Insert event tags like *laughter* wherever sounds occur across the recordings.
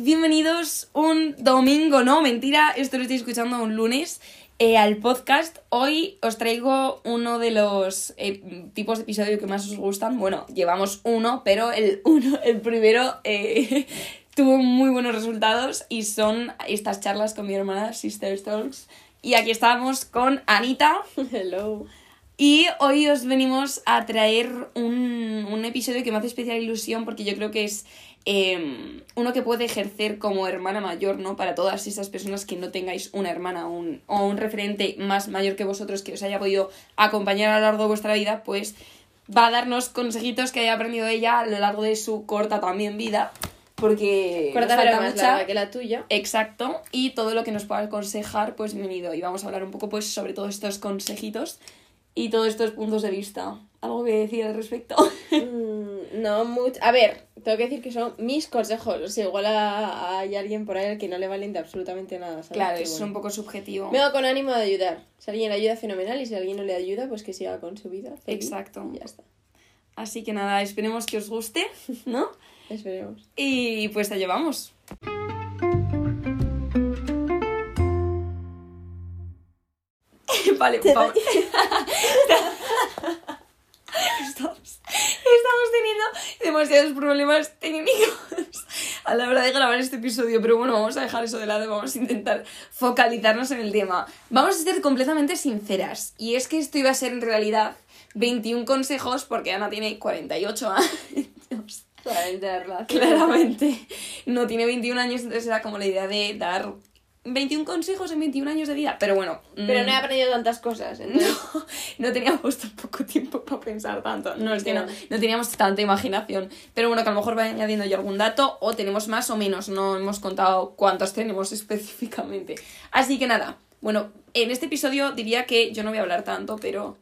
bienvenidos un domingo, no, mentira, esto lo estoy escuchando un lunes eh, al podcast. Hoy os traigo uno de los eh, tipos de episodio que más os gustan. Bueno, llevamos uno, pero el, uno, el primero eh, *laughs* tuvo muy buenos resultados y son estas charlas con mi hermana Sister Talks. Y aquí estamos con Anita. *laughs* Hello. Y hoy os venimos a traer un, un episodio que me hace especial ilusión porque yo creo que es eh, uno que puede ejercer como hermana mayor, ¿no? Para todas esas personas que no tengáis una hermana un, o un referente más mayor que vosotros que os haya podido acompañar a lo largo de vuestra vida, pues va a darnos consejitos que haya aprendido ella a lo largo de su corta también vida. Porque Corta nos falta más mucha- larga que la tuya. Exacto, y todo lo que nos pueda aconsejar, pues bienvenido. Y vamos a hablar un poco pues sobre todos estos consejitos y todos estos puntos de vista. ¿Algo que decir al respecto? *laughs* Mm, no mucho. A ver, tengo que decir que son mis consejos. O sea, igual a- hay alguien por ahí al que no le valen de absolutamente nada. ¿sabes? claro, es bueno. un poco subjetivo. Vengo con ánimo de ayudar. Si alguien le ayuda, fenomenal. Y si alguien no le ayuda, pues que siga con su vida. feliz. Exacto. Y ya está. Así que nada, esperemos que os guste, ¿no? *laughs* Esperemos. Y pues allá vamos. *laughs* vale, *laughs* teniendo demasiados problemas técnicos *laughs* a la hora de grabar este episodio, pero bueno, vamos a dejar eso de lado y vamos a intentar focalizarnos en el tema. Vamos a ser completamente sinceras, y es que esto iba a ser en realidad 21 consejos porque Ana tiene 48 *laughs* años. Claramente no tiene 21 años, entonces era como la idea de dar 21 consejos en 21 años de vida. Pero bueno, Pero mm, no he aprendido tantas cosas. *laughs* Entonces... no, no teníamos tampoco tiempo para pensar tanto. No, es que no, no teníamos tanta imaginación. Pero bueno, que a lo mejor va añadiendo yo algún dato o tenemos más o menos. No hemos contado cuántos tenemos *laughs* específicamente. Así que nada, bueno, en este episodio diría que yo no voy a hablar tanto, pero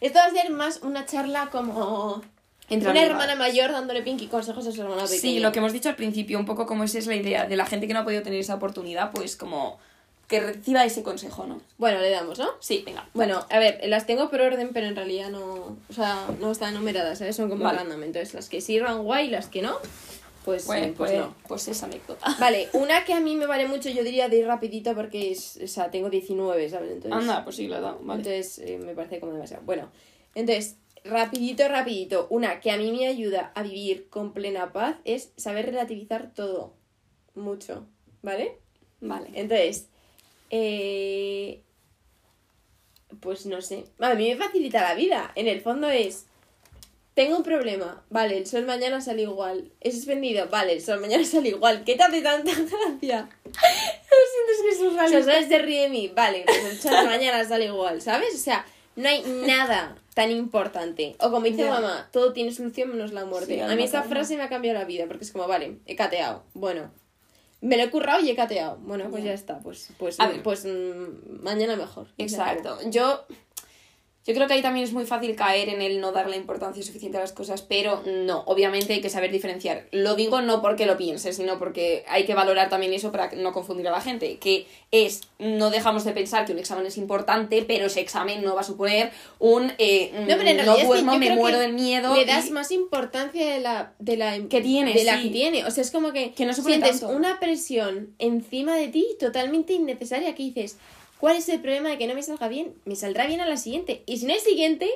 Esto va a ser más una charla como. Entre una amigas. hermana mayor dándole pinky consejos a su hermana pequeña. Sí, lo que hemos dicho al principio, un poco como esa es la idea de la gente que no ha podido tener esa oportunidad, pues como que reciba ese consejo, ¿no? Bueno, le damos, ¿no? Sí, venga. Bueno, a ver, las tengo por orden, pero en realidad no. O sea, no están numeradas, ¿sabes? Son como Vale. random. Entonces, las que sirvan guay, las que no, pues, Pues, eh, pues pues, no. pues esa anécdota. *laughs* Vale, una que a mí me vale mucho, yo diría de ir rapidito porque es. O sea, tengo 19, ¿sabes? Entonces, Anda, pues sí, he dado, vale. entonces eh, me parece como demasiado. Bueno, entonces, rapidito, rapidito. Una que a mí me ayuda a vivir con plena paz es saber relativizar todo. Mucho, ¿vale? Vale. Entonces, eh, pues no sé. A mí me facilita la vida. En el fondo es, tengo un problema. Vale, el sol mañana sale igual. Es suspendido. Vale, el sol mañana *laughs* sale igual. ¿Qué te hace tanta gracia? *laughs* sientes que es O sea, ¿sabes? Se ríe de mí. Vale, pues el sol *laughs* mañana sale igual, ¿sabes? O sea, no hay nada tan importante. O como dice mamá, todo tiene solución menos la muerte. Sí, a mí esa frase me ha cambiado la vida porque es como, vale, he cateado. Bueno, me lo he currado y he cateado. Bueno, pues Ya. ya está. Pues, pues, A ver. pues mm, mañana mejor. Exacto. Yo, yo creo que ahí también es muy fácil caer en el no dar la importancia suficiente a las cosas, pero no, obviamente hay que saber diferenciar. Lo digo no porque lo piense, sino porque hay que valorar también eso para no confundir a la gente, que es, no dejamos de pensar que un examen es importante, pero ese examen no va a suponer un, eh, No, pero en es que duermo, yo me muero del miedo. Le y- das más importancia de la, de la Que tiene, de la que tiene. O sea, es como que, Que no sientes tanto. una presión encima de ti totalmente innecesaria que dices, ¿cuál es el problema de que no me salga bien? Me saldrá bien a la siguiente. Y si no es siguiente,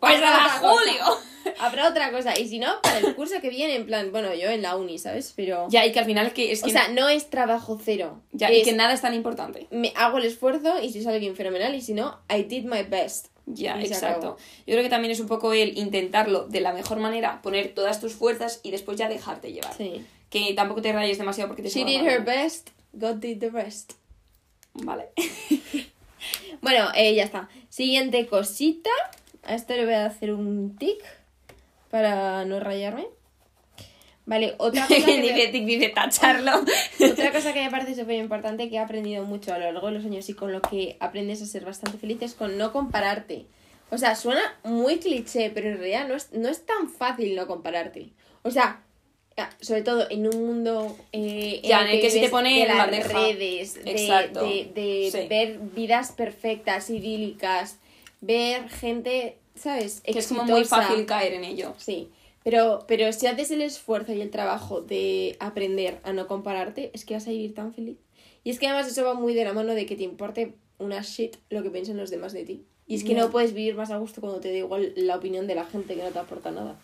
Pues habrá a otra cosa. Julio. *laughs* Habrá otra cosa. Y si no, para el curso que viene, en plan, bueno, yo en la uni, ¿sabes? Pero... Ya, y que al final que es que, o sea, no es trabajo cero. ya, y Es, que nada es tan importante. me hago el esfuerzo y si sale bien, fenomenal. Y si no, I did my best. Ya, Y exacto. Yo creo que también es un poco el intentarlo de la mejor manera, poner todas tus fuerzas y después ya dejarte llevar. Sí. Que tampoco te rayes demasiado porque te She did mal. her best, God did the rest. Vale. *laughs* Bueno, eh, ya está. Siguiente cosita. A esto le voy a hacer un tic para no rayarme. Vale, otra cosa que *laughs* dice, me, dice tacharlo. *laughs* otra cosa que me parece súper importante que he aprendido mucho a lo largo de los años y con lo que aprendes a ser bastante feliz es con no compararte. O sea, suena muy cliché, pero en realidad no es, no es tan fácil no compararte. O sea, sobre todo en un mundo eh, Ya, en el que se te pone de en las bandeja. redes, de, de, de Sí. ver vidas perfectas, idílicas, ver gente, ¿sabes? Que es como muy fácil caer en ello. Sí. Pero, pero si haces el esfuerzo y el trabajo de aprender a no compararte, es que vas a vivir tan feliz. Y es que además eso va muy de la mano de que te importe una shit lo que piensen los demás de ti. Y es que Ya. no puedes vivir más a gusto cuando te da igual la opinión de la gente que no te aporta nada.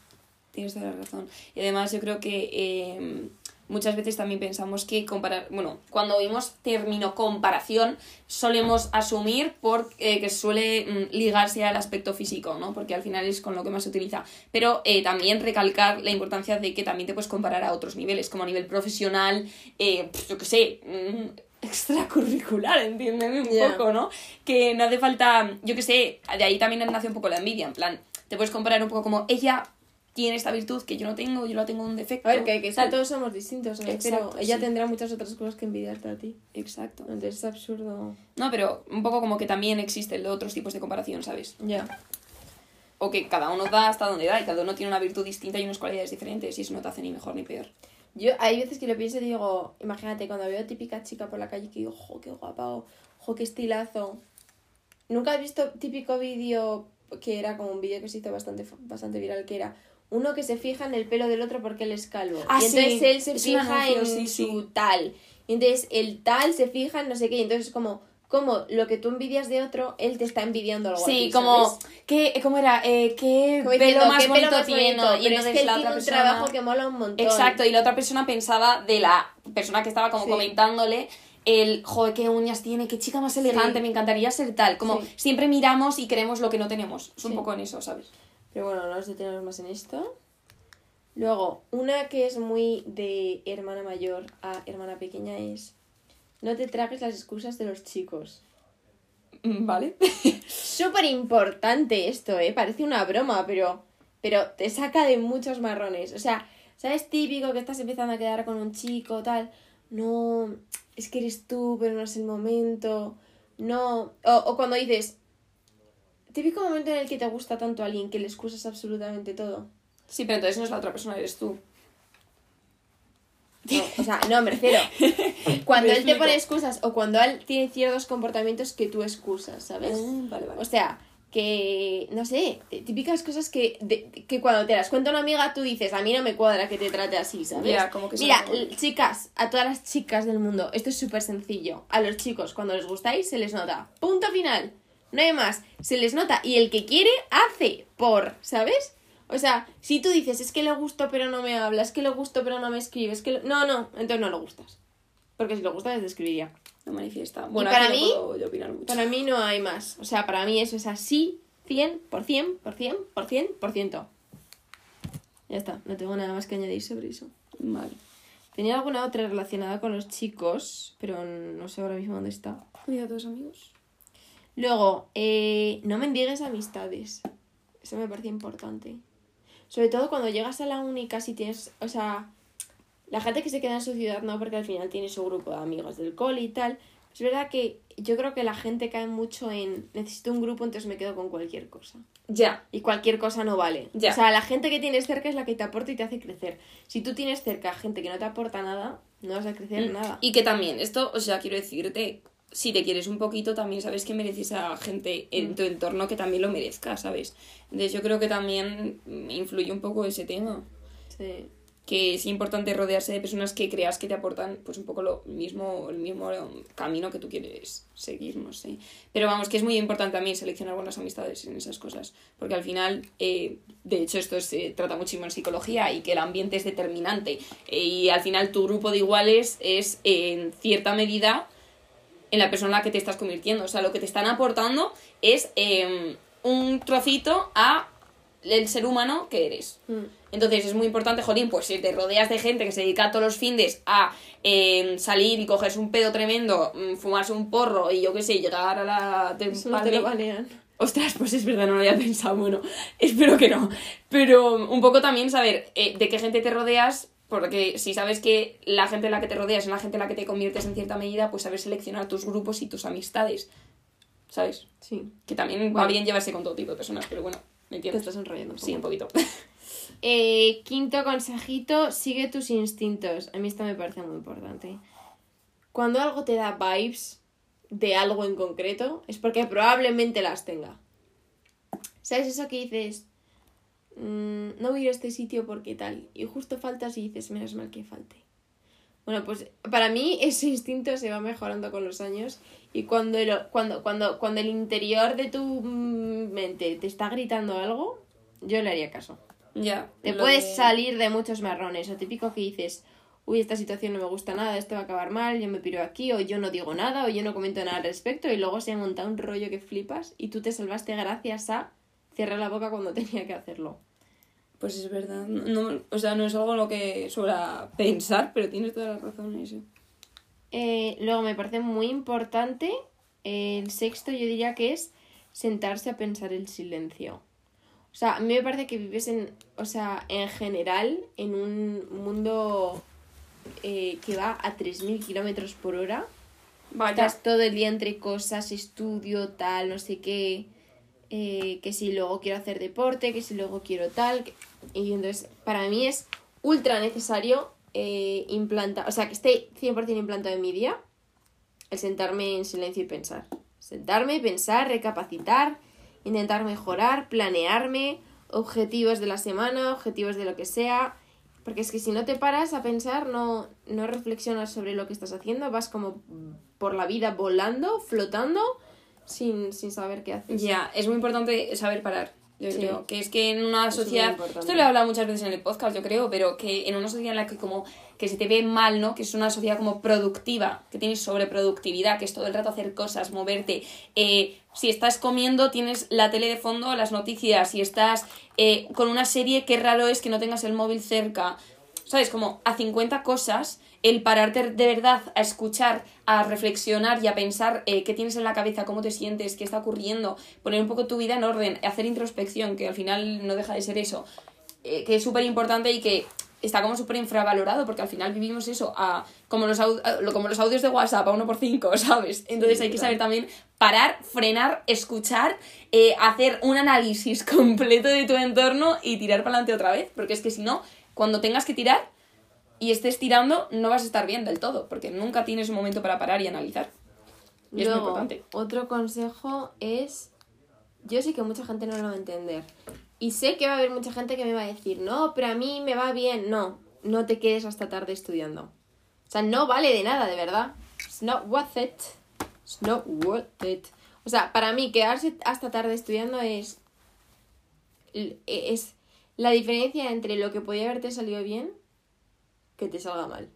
Tienes toda la razón. Y además yo creo que eh, muchas veces también pensamos que comparar, bueno, cuando oímos término comparación solemos asumir por, eh, que suele mm, ligarse al aspecto físico, ¿no? Porque al final es con lo que más se utiliza. Pero eh, también recalcar la importancia de que también te puedes comparar a otros niveles, como a nivel profesional, eh, yo qué sé, mm, extracurricular, entiéndeme un poco, ¿no? Que no hace falta, yo qué sé, de ahí también nace un poco la envidia, en plan, te puedes comparar un poco como ella tiene esta virtud que yo no tengo, yo la tengo un defecto. A ver, que, que todos somos distintos, ¿no? Exacto, pero ella sí. tendrá muchas otras cosas que envidiarte a ti. Exacto. Entonces es absurdo. No, pero un poco como que también existen otros tipos de comparación, ¿sabes? Ya. O que cada uno da hasta donde da y cada uno tiene una virtud distinta y unas cualidades diferentes y eso no te hace ni mejor ni peor. Yo hay veces que lo pienso y digo, imagínate, cuando veo típica chica por la calle que digo, jo, qué guapa o jo, qué estilazo. ¿Nunca has visto típico vídeo que era como un vídeo que se hizo bastante, bastante viral, que era uno que se fija en el pelo del otro porque él es calvo? Ah, y entonces sí, él se es fija en sí, su sí. tal. Y entonces el tal se fija en no sé qué. Y entonces es como, como lo que tú envidias de otro, él te está envidiando algo Sí, como. ¿qué, ¿cómo era? Eh, ¿Qué Como pelo diciendo, más "Qué bonito pelo más tiene? bonito", y pero es entonces que él la tiene otra un persona... trabajo que mola un montón. Exacto, y la otra persona pensaba de la persona que estaba como comentándole el, joder, qué uñas tiene, qué chica más elegante, Sí. me encantaría ser tal. Como Sí. siempre miramos y queremos lo que no tenemos. Es un poco en eso, ¿sabes? Pero bueno, no nos detenemos más en esto. Luego, una que es muy de hermana mayor a hermana pequeña es no te tragues las excusas de los chicos. Mm, Vale. *laughs* Súper importante esto, ¿eh? Parece una broma, pero, pero te saca de muchos marrones. O sea, ¿sabes? Típico que estás empezando a quedar con un chico, tal. No, es que eres tú, pero no es el momento. No. O, o cuando dices, típico momento en el que te gusta tanto a alguien que le excusas absolutamente todo. Sí, pero entonces no es la otra persona, eres tú. No, o sea, no, me refiero. *laughs* Cuando Me él te pone excusas o cuando él tiene ciertos comportamientos que tú excusas, ¿sabes? Mm, vale, vale. O sea, que, no sé, típicas cosas que, de- que cuando te las cuenta una amiga tú dices, a mí no me cuadra que te trate así, ¿sabes? Ya, como que Mira, chicas, a todas las chicas del mundo, esto es súper sencillo. A los chicos, cuando les gustáis, se les nota. Punto final. No hay más. Se les nota. Y el que quiere, hace por, ¿sabes? O sea, si tú dices, es que le gusto pero no me habla, es que le gusto pero no me escribe, es que... le-". No, no, entonces no le gustas. Porque si le gustas, te escribiría. No manifiesta. Bueno, para no mí- puedo yo opinar mucho. Para mí no hay más. O sea, para mí eso es así, 100, por 100, por 100, por 100, por ciento. Ya está, no tengo nada más que añadir sobre eso. Vale. Tenía alguna otra relacionada con los chicos, pero no sé ahora mismo dónde está. Cuida a tus amigos. Luego, eh, no mendigues amistades. Eso me parece importante. Sobre todo cuando llegas a la uni casi tienes, o sea, la gente que se queda en su ciudad no, porque al final tiene su grupo de amigos del cole y tal. Es verdad que yo creo que la gente cae mucho en necesito un grupo, entonces me quedo con cualquier cosa. Ya. Y cualquier cosa no vale. Ya. O sea, la gente que tienes cerca es la que te aporta y te hace crecer. Si tú tienes cerca gente que no te aporta nada, no vas a crecer nada. Mm. Y que también, esto, o sea, quiero decirte, si te quieres un poquito, también sabes que mereces a gente Mm. en tu entorno que también lo merezca, ¿sabes? Entonces yo creo que también mm, influye un poco ese tema. Sí. Que es importante rodearse de personas que creas que te aportan pues un poco lo mismo, el mismo camino que tú quieres seguir, no sé. Pero vamos, que es muy importante también seleccionar buenas amistades en esas cosas. Porque al final, eh, de hecho, esto se trata muchísimo en psicología y que el ambiente es determinante. Eh, y al final tu grupo de iguales es en cierta medida en la persona en la que te estás convirtiendo. O sea, lo que te están aportando es eh, un trocito a el ser humano que eres. Mm. Entonces es muy importante, Jolín, pues si te rodeas de gente que se dedica todos los fines a eh, salir y cogerse un pedo tremendo, mm, fumarse un porro y yo qué sé, llegar a la... Eso no te lo banean. Ostras, pues es verdad, no lo había pensado. Bueno, *laughs* espero que no. Pero un poco también saber eh, de qué gente te rodeas, porque si sabes que la gente en la que te rodeas es la gente en la que te conviertes en cierta medida, pues saber seleccionar tus grupos y tus amistades. ¿Sabes? Sí. Que también va bien llevarse con todo tipo de personas, pero bueno, ¿me Te entiendes? estás enrollando un Sí, un poquito. *laughs* Eh, quinto consejito, sigue tus instintos. A mí esto me parece muy importante. Cuando algo te da vibes de algo en concreto, es porque probablemente las tenga. ¿Sabes eso que dices? Mm, no voy a ir a este sitio porque tal. Y justo faltas y dices, menos mal que falte. Bueno, pues para mí ese instinto se va mejorando con los años y cuando el, cuando, cuando, cuando el interior de tu mm, mente te está gritando algo, yo le haría caso. Ya. Te puedes de- salir de muchos marrones. O típico que dices, uy, esta situación no me gusta nada, esto va a acabar mal, yo me piro aquí, o yo no digo nada, o yo no comento nada al respecto, y luego se monta un rollo que flipas y tú te salvaste gracias a cerrar la boca cuando *laughs* tenía que hacerlo. Pues es verdad. No, o sea, no es algo en lo que suela pensar, pero tienes toda la razón en eso. Eh, luego me parece muy importante, eh, el sexto yo diría que es sentarse a pensar el silencio. O sea, a mí me parece que vives en, o sea, en general, en un mundo eh, que va a 3.000 kilómetros por hora. Vaya. Estás todo el día entre cosas, estudio, tal, no sé qué. Eh, que si luego quiero hacer deporte, que si luego quiero tal. Y entonces, para mí es ultra necesario eh, implantar, o sea, que esté 100% implantado en mi día, el sentarme en silencio y pensar. Sentarme, pensar, recapacitar, intentar mejorar, planearme, objetivos de la semana, objetivos de lo que sea. Porque es que si no te paras a pensar, no, no reflexionas sobre lo que estás haciendo, vas como por la vida volando, flotando, sin, sin saber qué haces. Ya, es muy importante saber parar. Yo Sí. creo que es que en una Es sociedad, importante. esto lo he hablado muchas veces en el podcast, yo creo, pero que en una sociedad en la que como que se te ve mal, ¿no? Que es una sociedad como productiva, que tienes sobreproductividad, que es todo el rato hacer cosas, moverte. Eh, si estás comiendo, tienes la tele de fondo, las noticias. Si estás eh, con una serie, qué raro es que no tengas el móvil cerca. ¿Sabes? Como a 50 cosas, el pararte de verdad a escuchar, a reflexionar y a pensar eh, qué tienes en la cabeza, cómo te sientes, qué está ocurriendo, poner un poco tu vida en orden, hacer introspección, que al final no deja de ser eso, eh, que es súper importante y que está como súper infravalorado, porque al final vivimos eso, a, como, los a- como los audios de WhatsApp, a uno por cinco, *laughs* ¿sabes? Entonces hay que saber también parar, frenar, escuchar, eh, hacer un análisis *laughs* completo de tu entorno y tirar para adelante otra vez, porque es que si no, cuando tengas que tirar y estés tirando, no vas a estar bien del todo, porque nunca tienes un momento para parar y analizar. Y es muy importante. Otro consejo es, yo sé que mucha gente no lo va a entender. Y sé que va a haber mucha gente que me va a decir, no, pero a mí me va bien. No, no te quedes hasta tarde estudiando. O sea, no vale de nada, de verdad. It's not worth it. It's not worth it. O sea, para mí quedarse hasta tarde estudiando es... Es la diferencia entre lo que podía haberte salido bien que te salga mal.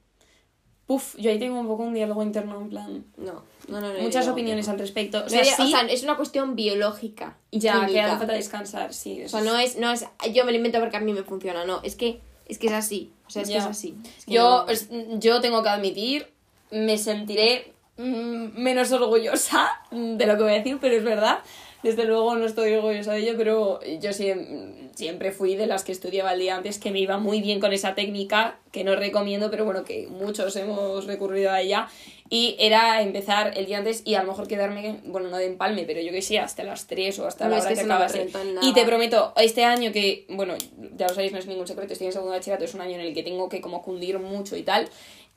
Puf, yo ahí tengo un poco un diálogo interno en plan... No, no, no. no Muchas opiniones no. al respecto. O sea, sí, o sea, es una cuestión biológica. ya, que química. hace falta descansar, sí. O sea, no es, no es yo me lo invento porque a mí me funciona, no, es que es que es así. O sea, es Ya. que es así. Es que Yo, es- yo tengo que admitir, me sentiré mm, menos orgullosa de lo que voy a decir, pero es verdad. Desde luego no estoy orgullosa de ello, pero yo siem- siempre fui de las que estudiaba el día antes, que me iba muy bien con esa técnica, que no recomiendo, pero bueno, que muchos hemos recurrido a ella. Y era empezar el día antes y a lo mejor quedarme, bueno, no de empalme, pero yo que sé, hasta las 3 o hasta No, la es hora que que no acabase. Y te prometo, este año que, bueno, ya lo sabéis, no es ningún secreto, estoy en segundo bachillerato, es un año en el que tengo que como cundir mucho y tal,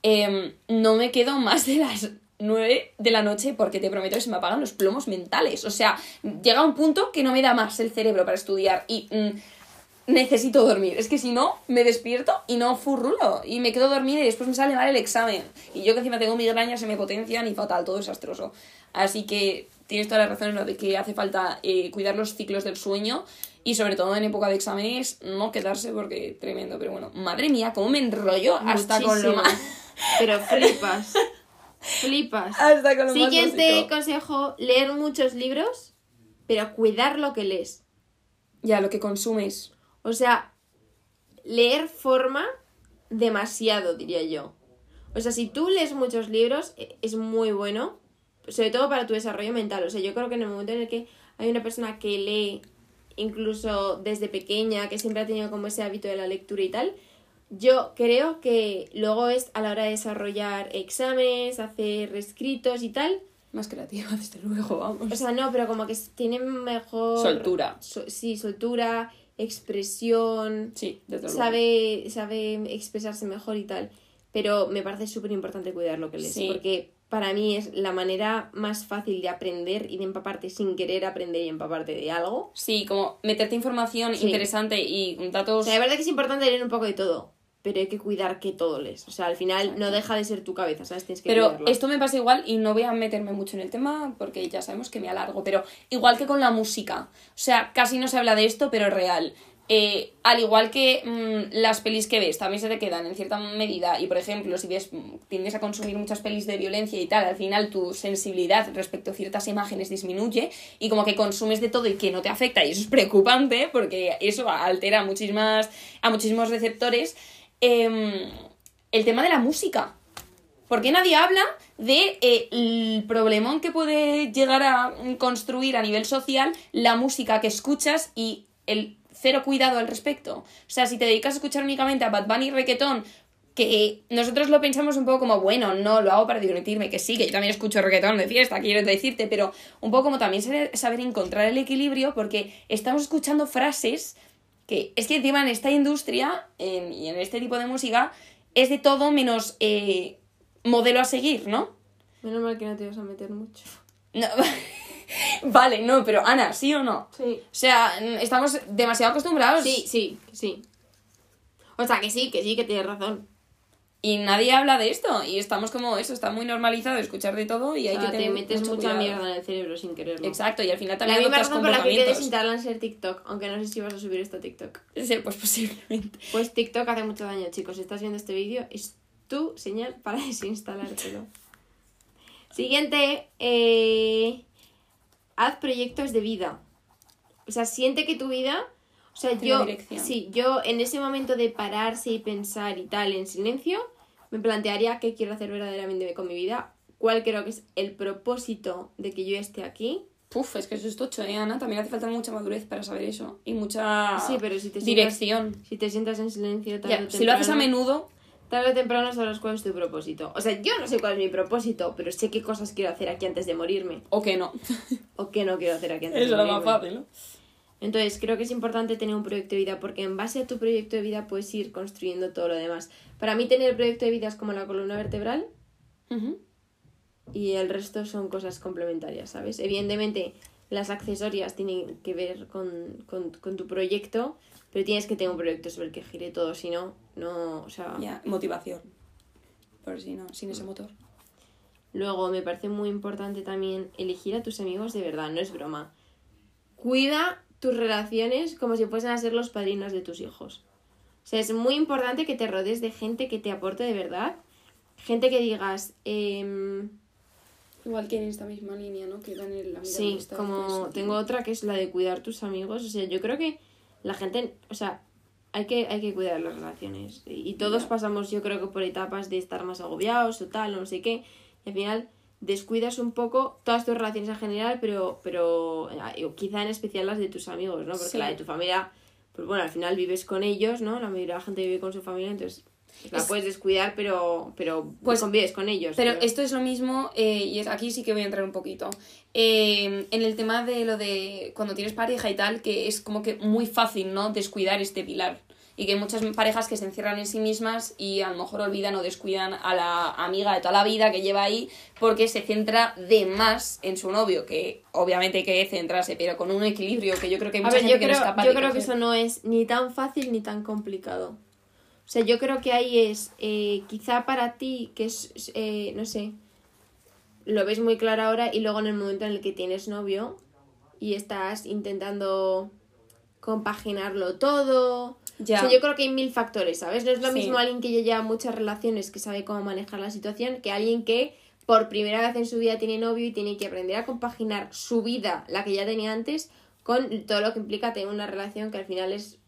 em, no me quedo más de las 9 de la noche porque te prometo que se me apagan los plomos mentales. O sea, llega un punto que no me da más el cerebro para estudiar y mm, necesito dormir. Es que si no, me despierto y no furrulo y me quedo dormida y después me sale mal el examen. Y yo que encima tengo migrañas se me potencian y fatal, todo desastroso. Así que tienes toda la razón en lo de que hace falta eh, cuidar los ciclos del sueño y sobre todo en época de exámenes no quedarse porque tremendo. Pero bueno, madre mía, cómo me enrollo hasta con lo más... Pero flipas. *laughs* flipas. Hasta con lo Siguiente consejo, leer muchos libros, pero cuidar lo que lees. Ya, lo que consumes. O sea, leer forma demasiado, diría yo. O sea, si tú lees muchos libros, e- es muy bueno, sobre todo para tu desarrollo mental. O sea, yo creo que en el momento en el que hay una persona que lee incluso desde pequeña, que siempre ha tenido como ese hábito de la lectura y tal, yo creo que luego es a la hora de desarrollar exámenes, hacer escritos y tal. Más creativa, *laughs* desde luego, vamos. O sea, no, pero como que s- tiene mejor... Soltura. So- sí, soltura, expresión, Sí, desde luego. sabe, sabe expresarse mejor y tal. Pero me parece súper importante cuidar lo que lees. Sí. Porque para mí es la manera más fácil de aprender y de empaparte sin querer aprender y empaparte de algo. Sí, como meterte información Sí. interesante y O datos... sea, la verdad que es importante leer un poco de todo, pero hay que cuidar que todo lees. O sea, al final no deja de ser tu cabeza, ¿sabes? Tienes que Pero esto me pasa igual y no voy a meterme mucho en el tema porque ya sabemos que me alargo, pero igual que con la música. O sea, casi no se habla de esto, pero es real. Eh, al igual que mm, las pelis que ves también se te quedan en cierta medida y por ejemplo si ves tiendes a consumir muchas pelis de violencia y tal al final tu sensibilidad respecto a ciertas imágenes disminuye y como que consumes de todo y que no te afecta y eso es preocupante porque eso altera muchísimas a muchísimos receptores Em, el tema de la música ¿Por qué nadie habla de eh, el problemón que puede llegar a construir a nivel social la música que escuchas y el cero cuidado al respecto? O sea, si te dedicas a escuchar únicamente a Bad Bunny y reggaetón, que nosotros lo pensamos un poco como, bueno, no, lo hago para divertirme, que sí, que yo también escucho reggaetón de fiesta, quiero decirte, pero un poco como también saber encontrar el equilibrio porque estamos escuchando frases que es que encima en esta industria en- y en este tipo de música es de todo menos eh, modelo a seguir, ¿no? Menos mal que no te vas a meter mucho. No. *laughs* vale, no, pero Ana, ¿sí o no? Sí. O sea, mm, estamos demasiado acostumbrados Sí, sí, sí. O sea, que sí, que sí, que tienes razón. Y nadie habla de esto y estamos como eso, está muy normalizado escuchar de todo y hay o sea, que te tener metes mucho mucha cuidado. mierda en el cerebro sin quererlo. Exacto, y al final La también misma adoptas razón por la que te comportamientos. desinstalan ser TikTok, aunque no sé si vas a subir esto a TikTok. Sí, pues posiblemente. Pues TikTok hace mucho daño, chicos. Si estás viendo este vídeo, es tu señal para *laughs* desinstalártelo. Siguiente, eh, haz proyectos de vida. O sea, siente que tu vida, o sea, yo, sí, yo en ese momento de pararse y pensar y tal en silencio, me plantearía qué quiero hacer verdaderamente con mi vida, cuál creo que es el propósito de que yo esté aquí. Puf, es que eso es tocho, ¿eh, Ana? También hace falta mucha madurez para saber eso y mucha Sí, pero si te sientas- dirección. Si te sientas en silencio, tarde Ya, o si lo haces a menudo, Tarde o temprano sabrás cuál es tu propósito. O sea, yo no sé cuál es mi propósito, pero sé qué cosas quiero hacer aquí antes de morirme. o que no. O qué no quiero hacer aquí antes Eso de es lo morirme. más fácil, ¿no? Entonces, creo que es importante tener un proyecto de vida porque en base a tu proyecto de vida puedes ir construyendo todo lo demás. Para mí, tener el proyecto de vida es como la columna vertebral Ujú. y el resto son cosas complementarias, ¿sabes? Evidentemente, las accesorias tienen que ver con, con, con tu proyecto, pero tienes que tener un proyecto sobre el que gire todo, si no, no, o sea... Ya, motivación. Por si no, sin ese motor. Luego, me parece muy importante también elegir a tus amigos de verdad, no es broma. Cuida tus relaciones como si fuesen a ser los padrinos de tus hijos. O sea, es muy importante que te rodees de gente que te aporte de verdad. Gente que digas, em, Igual que en esta misma línea, ¿no? Que dan el la sí, como tengo otra que es la de cuidar tus amigos. O sea, yo creo que la gente, o sea, hay que, hay que cuidar las relaciones. Y todos pasamos, yo creo que por etapas de estar más agobiados o tal, o no sé qué. Y al final descuidas un poco todas tus relaciones en general, pero, pero eh, quizá en especial las de tus amigos, ¿no? Porque Sí. la de tu familia, pues bueno, al final vives con ellos, ¿no? La mayoría de la gente vive con su familia, entonces pues, la Es- puedes descuidar, pero, pero Pues- convives con ellos. Pero esto es lo mismo, eh, y es, aquí sí que voy a entrar un poquito. Eh, en el tema de lo de cuando tienes pareja y tal, que es como que muy fácil, ¿no? Descuidar este pilar. Y que hay muchas parejas que se encierran en sí mismas y a lo mejor olvidan o descuidan a la amiga de toda la vida que lleva ahí porque se centra de más en su novio, que obviamente hay que centrarse, pero con un equilibrio que yo creo que hay A mucha ver, gente yo que no creo, es capaz yo de creo que coger. eso no es ni tan fácil ni tan complicado. O sea, yo creo que ahí es, eh, quizá para ti, que es, es, eh, no sé, lo ves muy claro ahora y luego en el momento en el que tienes novio y estás intentando compaginarlo todo. Ya. O sea, yo creo que hay mil factores, ¿sabes? No es lo Sí. mismo alguien que ya lleva muchas relaciones, que sabe cómo manejar la situación, que alguien que por primera vez en su vida tiene novio y tiene que aprender a compaginar su vida, la que ya tenía antes, con todo lo que implica tener una relación que al final es.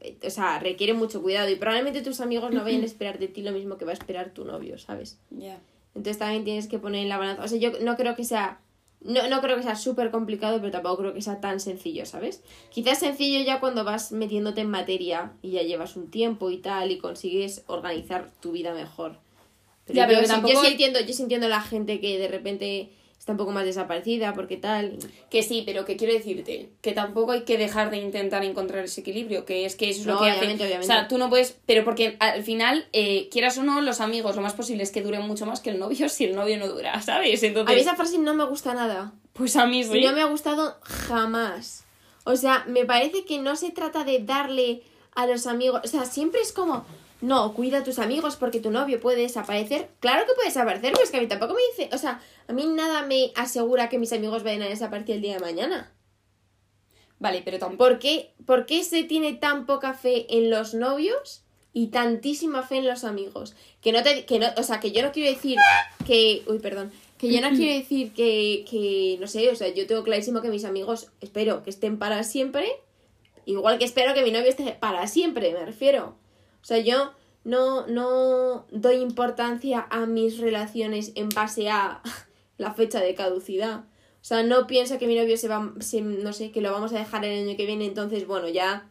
eh, O sea, requiere mucho cuidado y probablemente tus amigos no vayan a *clears throat* esperar de ti lo mismo que va a esperar tu novio, ¿sabes? Ya. Entonces también tienes que poner en la balanza. O sea, yo no creo que sea. No, no creo que sea súper complicado, pero tampoco creo que sea tan sencillo, ¿sabes? Quizás sencillo ya cuando vas metiéndote en materia y ya llevas un tiempo y tal y consigues organizar tu vida mejor. Pero Ya, yo, pero tampoco yo sí entiendo, yo sí entiendo la gente que de repente está un poco más desaparecida porque tal. Que sí, pero que quiero decirte, que tampoco hay que dejar de intentar encontrar ese equilibrio, que es que eso es lo que obviamente, hace. obviamente. O sea, tú no puedes, pero porque al final, eh, quieras o no, los amigos, lo más posible es que duren mucho más que el novio *laughs* si el novio no dura, ¿sabes? Entonces, A mí esa frase no me gusta nada. pues a mí sí. No me ha gustado jamás. O sea, me parece que no se trata de darle a los amigos. O sea, siempre es como. No, cuida a tus amigos porque tu novio puede desaparecer. Claro que puede desaparecer, pero es que a mí tampoco me dice. O sea, a mí nada me asegura que mis amigos vayan a desaparecer el día de mañana. Vale, pero tampoco. ¿Por qué, por qué se tiene tan poca fe en los novios y tantísima fe en los amigos? Que no te. Que no, o sea, que yo no quiero decir que. Uy, perdón. Que yo no *clears throat* quiero decir que, que. No sé, o sea, yo tengo clarísimo que mis amigos espero que estén para siempre. Igual que espero que mi novio esté para siempre, me refiero. O sea, yo no, no doy importancia a mis relaciones en base a *laughs* la fecha de caducidad. O sea, no pienso que mi novio se va, se- no sé, que lo vamos a dejar el año que viene, entonces, bueno, ya,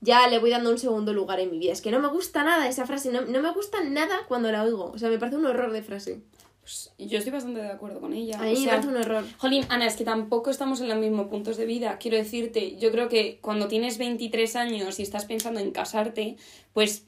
ya le voy dando un segundo lugar en mi vida. Es que no me gusta nada esa frase, no, no me gusta nada cuando la oigo. O sea, me parece un horror de frase. Pues, yo estoy bastante de acuerdo con ella. A mí o me parece un horror. Jolín, Ana, es que tampoco estamos en los mismos puntos de vida. Quiero decirte, yo creo que cuando tienes 23 años y estás pensando en casarte, pues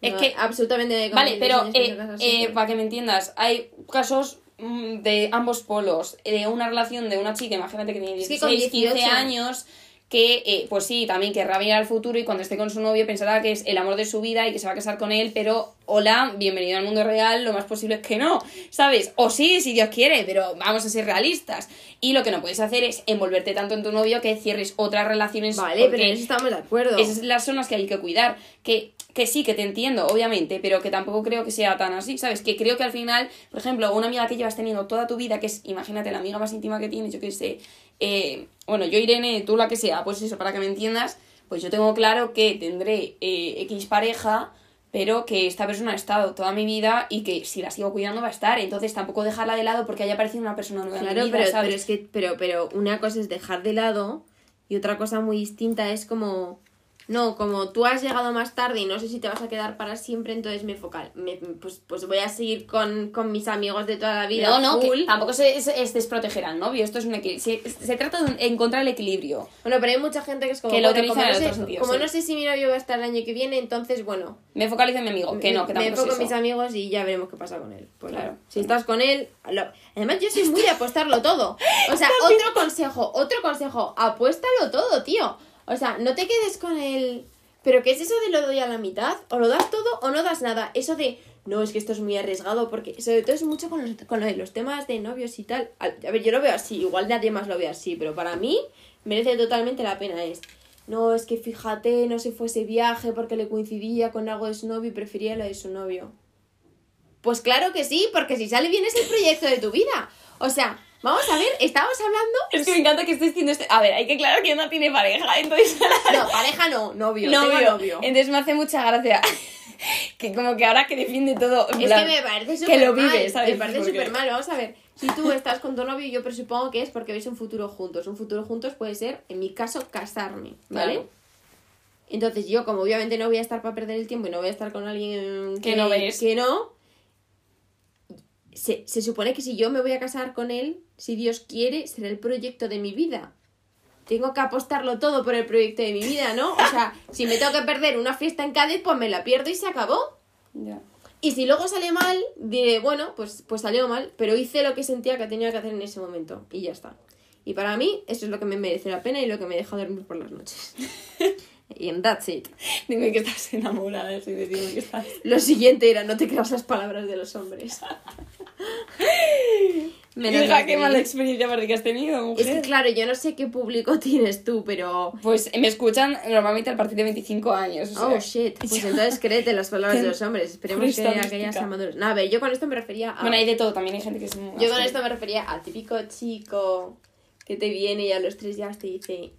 es No, que absolutamente Vale, pero eh, eh, para que me entiendas, hay casos mm, de ambos polos, de una relación de una chica, imagínate que tiene Es que 16, con 15 18. años, que eh, pues sí, también querrá venir al futuro y cuando esté con su novio pensará que es el amor de su vida y que se va a casar con él, pero hola, bienvenido al mundo real, lo más posible es que no, ¿sabes? O sí, si Dios quiere, pero vamos a ser realistas. Y lo que no puedes hacer es envolverte tanto en tu novio que cierres otras relaciones. Vale, pero en eso estamos de acuerdo. esas son las zonas que hay que cuidar. Que, que sí, que te entiendo, obviamente, pero que tampoco creo que sea tan así, ¿sabes? Que creo que al final, por ejemplo, una amiga que llevas teniendo toda tu vida, que es, imagínate, la amiga más íntima que tienes, yo que sé, eh, bueno, yo Irene, tú la que sea, pues eso, para que me entiendas, pues yo tengo claro que tendré eh, X pareja, pero que esta persona ha estado toda mi vida y que si la sigo cuidando va a estar, entonces tampoco dejarla de lado porque haya aparecido una persona nueva en Claro, mi vida, pero, ¿sabes? pero es que, pero, pero una cosa es dejar de lado y otra cosa muy distinta es como, no, como tú has llegado más tarde y no sé si te vas a quedar para siempre, entonces me focal, me, pues, pues voy a seguir con, con mis amigos de toda la vida. No, no, que full. tampoco se, es, es desproteger al novio, esto es un equilibrio. Se, se trata de encontrar el equilibrio. Bueno, pero hay mucha gente que es como, Que lo bueno, como, en no, sé, sentido, como sí. no sé si mi novio va a estar el año que viene, entonces, bueno, Me focalizo en mi amigo, que no, que me tampoco enfoco es en mis amigos y ya veremos qué pasa con él. Pues Claro. claro. Si estás con él, lo- además yo soy muy de apostarlo todo. O sea, otro consejo, otro consejo, apuéstalo todo, tío. O sea, no te quedes con él. Pero ¿qué es eso de lo doy a la mitad? O lo das todo o no das nada. Eso de, no, es que esto es muy arriesgado porque sobre todo es mucho con los, con los temas de novios y tal. A, a ver, yo lo veo así, igual nadie más lo ve así, pero para mí merece totalmente la pena. Es, no, es que fíjate, no se fue ese viaje porque le coincidía con algo de su novio y prefería lo de su novio. Pues claro que sí, porque si sale bien es el proyecto de tu vida. O sea, vamos a ver, estamos hablando... Es que me encanta que estés diciendo este. A ver, hay que aclarar que no tiene pareja, entonces. *laughs* No, pareja no, novio. novio. tengo novio. Entonces me hace mucha gracia. *laughs* que como que ahora que defiende todo. en Es plan, que me parece que súper lo vive. ¿sabes? Me parece súper mal. Vamos a ver. Si tú estás con tu novio, yo presupongo que es porque veis un futuro juntos. Un futuro juntos puede ser, en mi caso, casarme, ¿vale? Claro. Entonces yo, como obviamente no voy a estar para perder el tiempo y no voy a estar con alguien Que no ves. que no, se, se supone que si yo me voy a casar con él, si Dios quiere, será el proyecto de mi vida. Tengo que apostarlo todo por el proyecto de mi vida, ¿no? O sea, *laughs* si me tengo que perder una fiesta en Cádiz, pues me la pierdo y se acabó. Ya. Y si luego sale mal, diré, bueno, pues, pues salió mal, pero hice lo que sentía que tenía que hacer en ese momento y ya está. Y para mí, eso es lo que me merece la pena y lo que me deja dormir por las noches. *laughs* y en that's it. Dime que estás enamorada, que estás. Lo siguiente era, no te creas las palabras de los hombres. *laughs* *laughs* Menos Hija, qué mala experiencia parece que has tenido, mujer. Es que claro, yo no sé qué público *laughs* tienes tú, pero... Pues me escuchan normalmente al partir de 25 años. o sea, Oh, shit. Pues entonces créete las palabras de los hombres. Esperemos que aquellas sean maduras. No, a ver, yo con esto me refería a... Bueno, hay de todo, también hay gente que es muy. Yo con esto me refería al típico chico que te viene y a los tres días te dice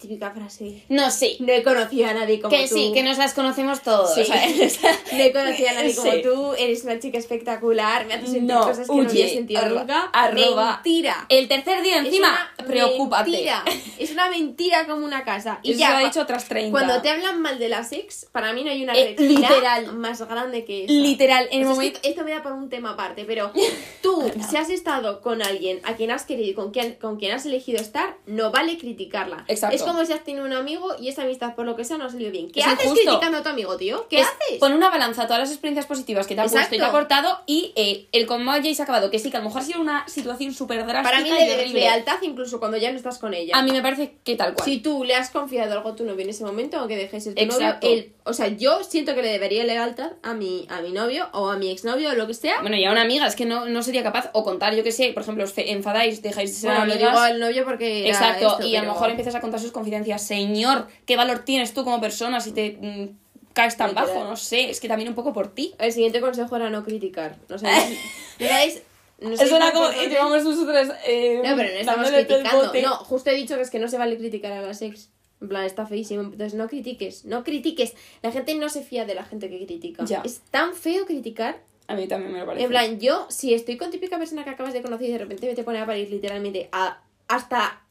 típica frase. No, sí. No he conocido a nadie como Que tú. sí, que nos las conocemos todos. Sí. ¿sabes? *laughs* No he conocido a nadie como Sí. tú, eres una chica espectacular, me haces sentir No, cosas que no había huye, sentido arroba- nunca. arroba- Mentira. El tercer día encima, preocúpate. Mentira. Es una mentira como una casa. Y Eso ya, lo ha dicho otras 30. Cuando te hablan mal de las ex, para mí no hay una Eh, literal. más grande que esa. Literal, en el O sea, es momento... que esto me da para un tema aparte, pero *laughs* tú, si has estado con alguien a quien has querido y con quien, con quien has elegido estar, no vale criticarla. Exacto. Es como si has tenido un amigo y esa amistad, por lo que sea, no ha salido bien. ¿Qué Es haces injusto. criticando a tu amigo, tío? ¿Qué es haces? Pon una balanza todas las experiencias positivas que te han puesto y te ha Exacto. aportado y eh, el cómo hayáis acabado. Que sí, que a lo mejor ha sido una situación súper drástica Para mí le horrible. lealtad incluso cuando ya no estás con ella. A mí me parece que tal cual. Si tú le has confiado algo a tu novio en ese momento, aunque dejes ser tu Exacto. novio, él, o sea, yo siento que le debería lealtad a mi, a mi novio o a mi exnovio o lo que sea. Bueno, y a una amiga, es que no, no sería capaz, o contar, yo que sé, por ejemplo, os enfadáis, dejáis de ser Bueno, lo amigas. digo al novio porque. Exacto, esto, y a lo mejor empiezas a contar sus confidencias. Señor, ¿qué valor tienes tú como persona si te mm, caes tan Literal. bajo? No sé, es que también un poco por ti. El siguiente consejo era no criticar. *laughs* No sabéis. no sabéis. Era lo como, y llevamos nosotros. Eh, No, pero no estamos criticando. No, justo he dicho que es que no se vale criticar a las ex. En plan, está feísimo. Entonces no critiques. No critiques. La gente no se fía de la gente que critica. Ya. Es tan feo criticar. A mí también me lo parece. En plan, yo, si estoy con típica persona que acabas de conocer y de repente te pone a parir literalmente a, hasta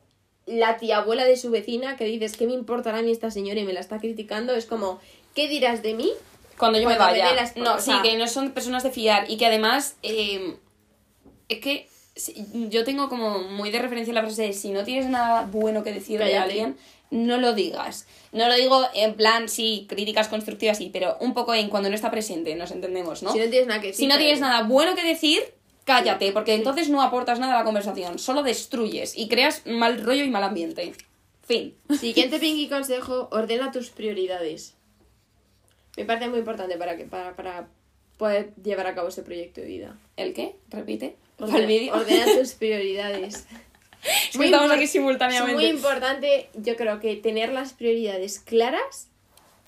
la tía abuela de su vecina que dices, ¿qué me importará a mí esta señora y me la está criticando? Es como, ¿qué dirás de mí? Cuando yo Cuando me me vaya. dé las- no, o sí, que no son personas de fiar y que además. eh, es que yo tengo como muy de referencia la frase de si no tienes nada bueno que decir de Cállate. alguien, no lo digas. No lo digo en plan, sí, críticas constructivas, sí, pero un poco en cuando no está presente, nos entendemos, ¿no? Si no tienes nada que decir. Si no tienes nada bueno que decir, cállate, porque entonces no aportas nada a la conversación, solo destruyes y creas mal rollo y mal ambiente. Fin. Siguiente *laughs* pinky consejo, ordena tus prioridades. Me parece muy importante para que para, para poder llevar a cabo ese proyecto de vida. ¿El qué? Repite. Ordena, ordena *laughs* tus prioridades. Es estamos aquí Es simultáneamente. muy importante, yo creo que tener las prioridades claras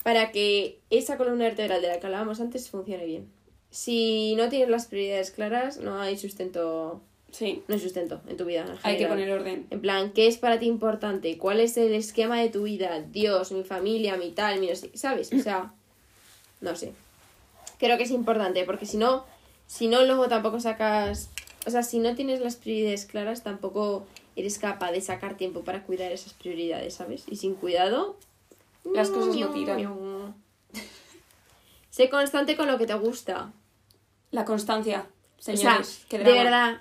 para que esa columna vertebral de la que hablábamos antes funcione bien. Si no tienes las prioridades claras, no hay sustento, Sí, no hay sustento en tu vida. en hay que poner orden. En plan, ¿qué es para ti importante? ¿Cuál es el esquema de tu vida? Dios, mi familia, mi tal, mi no sé, ¿sabes? O sea, no sé. Creo que es importante, porque si no, si no, luego tampoco sacas. O sea, si no tienes las prioridades claras, tampoco eres capaz de sacar tiempo para cuidar esas prioridades, ¿sabes? Y sin cuidado. Las cosas no tiran. *laughs* Sé constante con lo que te gusta. La constancia, O señores. sea, de verdad,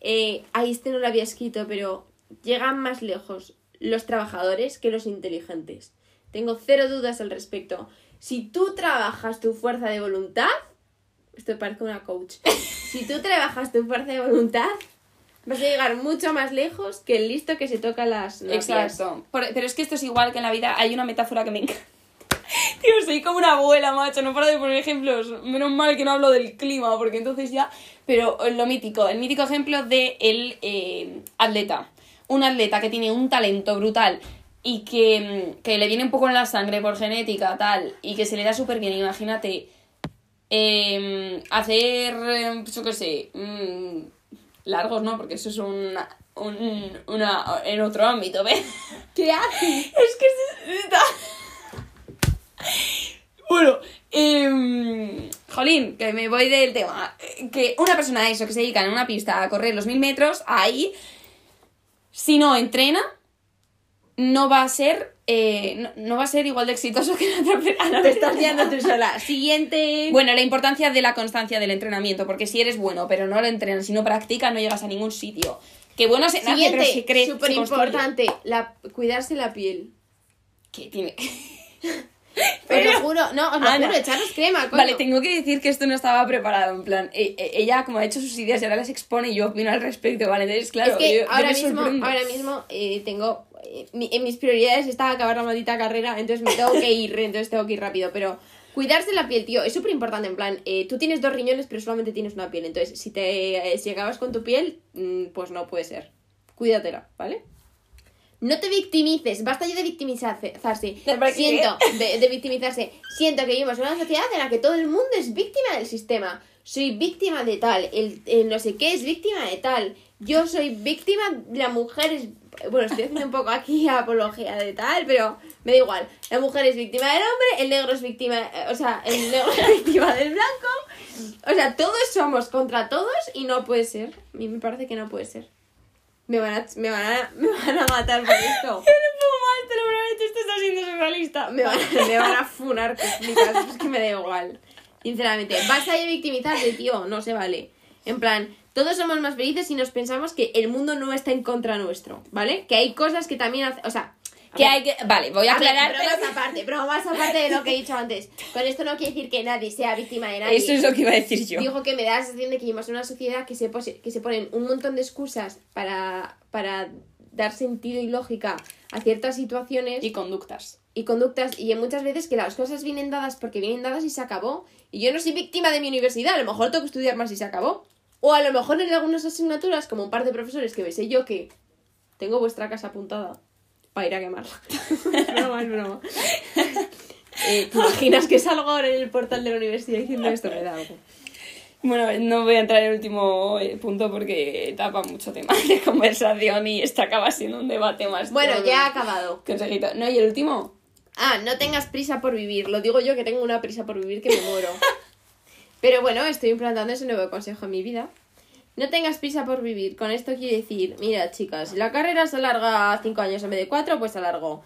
eh, ahí este no lo había escrito, pero llegan más lejos los trabajadores que los inteligentes. Tengo cero dudas al respecto. Si tú trabajas tu fuerza de voluntad, esto parece una coach. *laughs* Si tú trabajas tu fuerza de voluntad, vas a llegar mucho más lejos que el listo que se toca las napias. Exacto. Pero es que esto es igual que en la vida. Hay una metáfora que me encanta. Tío, soy como una abuela, macho. No paro de poner ejemplos. Menos mal que no hablo del clima, porque entonces ya. Pero lo mítico, el mítico ejemplo de el eh, atleta. Un atleta que tiene un talento brutal y que, mm, que le viene un poco en la sangre por genética, tal, y que se le da súper bien. Imagínate eh, hacer, eh, yo qué sé, mm, largos, ¿no? Porque eso es una, un, una, en otro ámbito, ¿ves? ¿Qué haces? Es que se está... Em, jolín, que me voy del tema. Que una persona eso, que se dedica en una pista a correr los mil metros, ahí, si no entrena, no va a ser, eh, no, no va a ser igual de exitoso que la otra persona. Te estás liando tú sola. Siguiente. Bueno, la importancia de la constancia del entrenamiento, porque si eres bueno, pero no lo entrenas, si no practicas, no llegas a ningún sitio. Que bueno se nace, pero se cree, súper importante, la, cuidarse la piel. Que tiene... *laughs* Os lo juro, no, os lo Ana. juro, echaros crema, coño. Vale, tengo que decir que esto no estaba preparado, en plan, e- e- ella como ha hecho sus ideas y ahora las expone y yo opino al respecto, ¿vale? Entonces, claro, es que yo, yo ahora, me mismo, ahora mismo eh, tengo. eh, mi- en mis prioridades está acabar la maldita carrera, entonces me tengo que ir, *laughs* entonces tengo que ir rápido. Pero cuidarse la piel, tío, es súper importante. En plan, eh, tú tienes dos riñones, pero solamente tienes una piel. Entonces, si te eh, si acabas con tu piel, mm, pues no puede ser. Cuídatela, ¿vale? No te victimices, basta ya de victimizarse. Siento, de, de victimizarse. Siento que vivimos en una sociedad en la que todo el mundo es víctima del sistema. Soy víctima de tal, el, el no sé qué es víctima de tal. yo soy víctima, la mujer es... Bueno, estoy haciendo un poco aquí *laughs* apología de tal, pero me da igual. La mujer es víctima del hombre, el negro es víctima... O sea, el negro *laughs* es víctima del blanco. O sea, todos somos contra todos y no puede ser. A mí me parece que no puede ser. Me van a, me van a, *laughs* me van a matar por esto. *laughs* Yo no puedo más, te lo prometo, esto está siendo surrealista. Me van, a- *laughs* me van a funar que es que me da igual. Sinceramente, vas a victimizarte, tío, no se vale. En plan, todos somos más felices si nos pensamos que el mundo no está en contra nuestro, ¿vale? Que hay cosas que también hace, o sea, Que ver, hay que... Vale, voy a a ver, aclarar... bromas aparte, bromas aparte de lo que he dicho antes. Con esto no quiere decir que nadie sea víctima de nadie. Eso es lo que iba a decir yo. Digo que me da la sensación de que vivimos en una sociedad que se, pose- que se ponen un montón de excusas para, para dar sentido y lógica a ciertas situaciones Y conductas. y conductas y en muchas veces que las cosas vienen dadas porque vienen dadas y se acabó. Y yo no soy víctima de mi universidad, a lo mejor tengo que estudiar más y se acabó. O a lo mejor en algunas asignaturas, como un par de profesores que me sé yo que tengo vuestra casa apuntada para ir a quemarla. *laughs* broma, es broma. *laughs* Eh, ¿Te imaginas que salgo ahora en el portal de la universidad diciendo esto? Me da algo. Bueno, no voy a entrar en el último eh, punto porque tapa mucho tema de conversación y esto acaba siendo un debate más. Bueno, ya ha acabado. Consejito. No, y el último. Ah, no tengas prisa por vivir. Lo digo yo que tengo una prisa por vivir que me muero. *laughs* Pero bueno, estoy implantando ese nuevo consejo en mi vida. No tengas prisa por vivir. Con esto quiero decir, mira, chicas, si la carrera se alarga a 5 años en vez de 4, pues se alargó.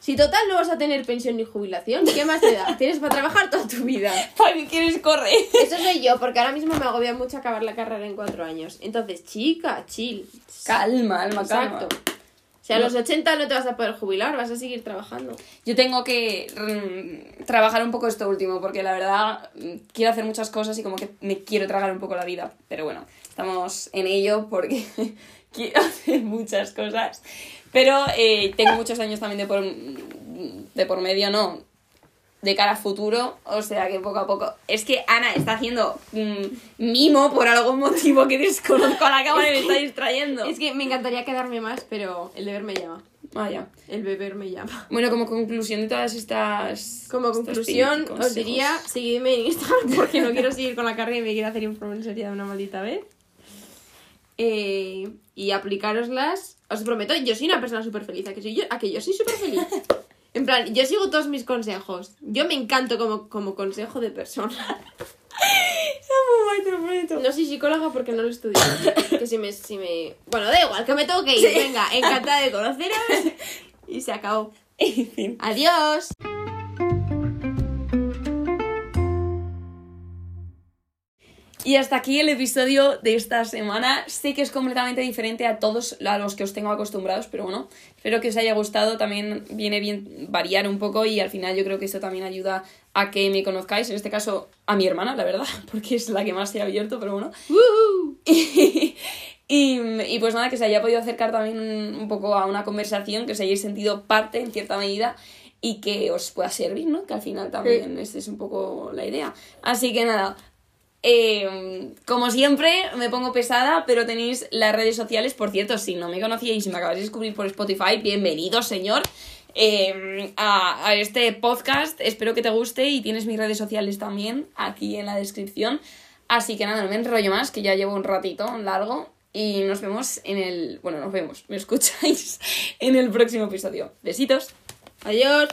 Si total no vas a tener pensión ni jubilación, ¿qué más te da? *laughs* Tienes para trabajar toda tu vida. ¿Para qué quieres correr? Eso soy yo, porque ahora mismo me agobia mucho acabar la carrera en 4 años. Entonces, chica, chill. Calma, alma, calma. Exacto. Si a los 80 no te vas a poder jubilar, vas a seguir trabajando. Yo tengo que mm, trabajar un poco esto último, porque la verdad mm, quiero hacer muchas cosas y como que me quiero tragar un poco la vida. Pero bueno, estamos en ello porque *laughs* quiero hacer muchas cosas. Pero eh, tengo muchos años también de por, de por medio, no, de cara a futuro. O sea que poco a poco... Es que Ana está haciendo mm, mimo por algún motivo que desconozco a la cámara y me está distrayendo. Es que me encantaría quedarme más, pero el deber me llama. Vaya. El beber me llama. Bueno, como conclusión de todas estas... Como conclusión, os diría, seguidme en Instagram porque no quiero seguir con la carrera y me quiero hacer influencer ya de una maldita vez. Eh, y aplicároslas. Os prometo, yo soy una persona súper feliz. ¿A que, soy yo? ¿A que yo soy súper feliz? *laughs* En plan, yo sigo todos mis consejos. Yo me encanto como, como consejo de persona. No soy psicóloga porque no lo estudié. *laughs* Que si me, si me... Bueno, da igual, que me tengo que ir. Venga, encantada de conoceros. *laughs* Y se acabó. Adiós. Y hasta aquí el episodio de esta semana. Sé que es completamente diferente a todos a los que os tengo acostumbrados, pero bueno, espero que os haya gustado. También viene bien variar un poco y al final yo creo que esto también ayuda a que me conozcáis. En este caso, a mi hermana, la verdad, *laughs* porque es la que más se ha abierto, pero bueno. Y, *laughs* y, y pues nada, que se haya podido acercar también un, un poco a una conversación, que os hayáis sentido parte en cierta medida y que os pueda servir, ¿no? Que al final también esta es un poco la idea. Así que nada, eh, como siempre, me pongo pesada, pero tenéis las redes sociales. Por cierto, si no me conocíais y me acabáis de descubrir por Spotify, bienvenido, señor, eh, a, a este podcast. Espero que te guste y tienes mis redes sociales también aquí en la descripción. Así que nada, no me enrollo más, que ya llevo un ratito largo. Y nos vemos en el. Bueno, nos vemos, me escucháis *laughs* en el próximo episodio. Besitos. Adiós.